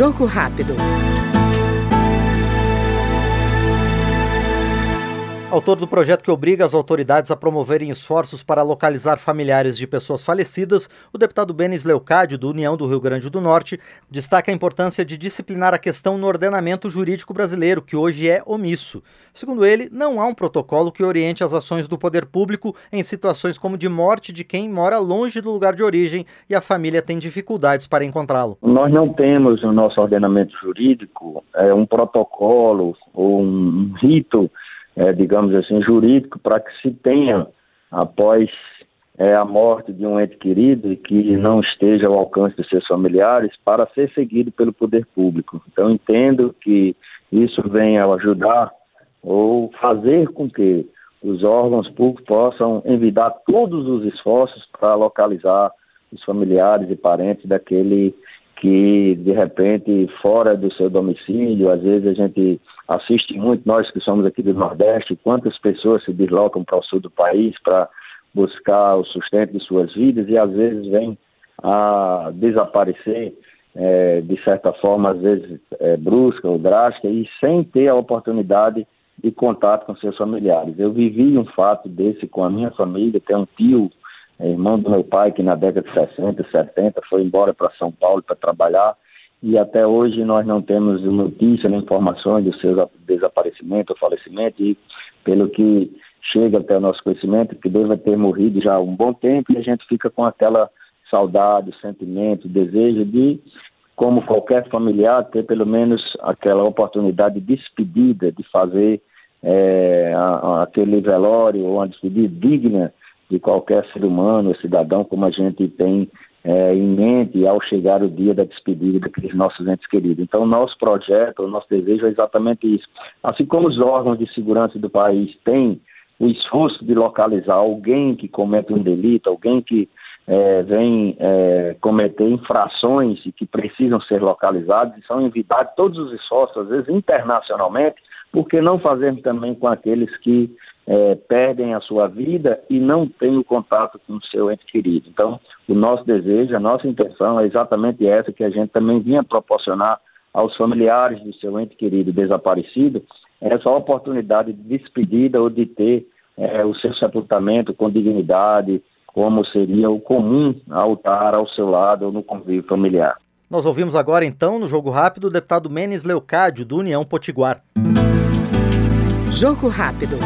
Jogo rápido. Autor do projeto que obriga as autoridades a promoverem esforços para localizar familiares de pessoas falecidas, o deputado Benis Leucádio, do União do Rio Grande do Norte, destaca a importância de disciplinar a questão no ordenamento jurídico brasileiro, que hoje é omisso. Segundo ele, não há um protocolo que oriente as ações do poder público em situações como de morte de quem mora longe do lugar de origem e a família tem dificuldades para encontrá-lo. Nós não temos no nosso ordenamento jurídico é, um protocolo ou um rito é, digamos assim, jurídico para que se tenha, após é, a morte de um ente querido e que não esteja ao alcance dos seus familiares, para ser seguido pelo poder público. Então, entendo que isso venha ajudar ou fazer com que os órgãos públicos possam envidar todos os esforços para localizar os familiares e parentes daquele que de repente fora do seu domicílio, às vezes a gente assiste muito, nós que somos aqui do Nordeste, quantas pessoas se deslocam para o sul do país para buscar o sustento de suas vidas e às vezes vêm a desaparecer é, de certa forma, às vezes é, brusca ou drástica e sem ter a oportunidade de contato com seus familiares. Eu vivi um fato desse com a minha família, tem um tio irmão do meu pai, que na década de 60, 70 foi embora para São Paulo para trabalhar. E até hoje nós não temos notícia nem informações do seu desaparecimento ou falecimento. E pelo que chega até o nosso conhecimento, que deve ter morrido já há um bom tempo e a gente fica com aquela saudade, sentimento, desejo de, como qualquer familiar, ter pelo menos aquela oportunidade de despedida, de fazer é, aquele velório ou uma despedida digna de qualquer ser humano, cidadão, como a gente tem é, em mente ao chegar o dia da despedida daqueles nossos entes queridos. Então, nosso projeto, nosso desejo é exatamente isso. Assim como os órgãos de segurança do país têm o esforço de localizar alguém que comete um delito, alguém que é, vem é, cometer infrações e que precisam ser localizados, e são enviados todos os esforços, às vezes internacionalmente, por que não fazermos também com aqueles que é, perdem a sua vida e não têm o contato com o seu ente querido. Então, o nosso desejo, a nossa intenção é exatamente essa que a gente também vinha proporcionar aos familiares do seu ente querido desaparecido, essa oportunidade de despedida ou de ter é, o seu sepultamento com dignidade, como seria o comum ao estar ao seu lado ou no convívio familiar. Nós ouvimos agora, então, no Jogo Rápido, o deputado Menes Leucádio, do União Potiguar. Jogo Rápido.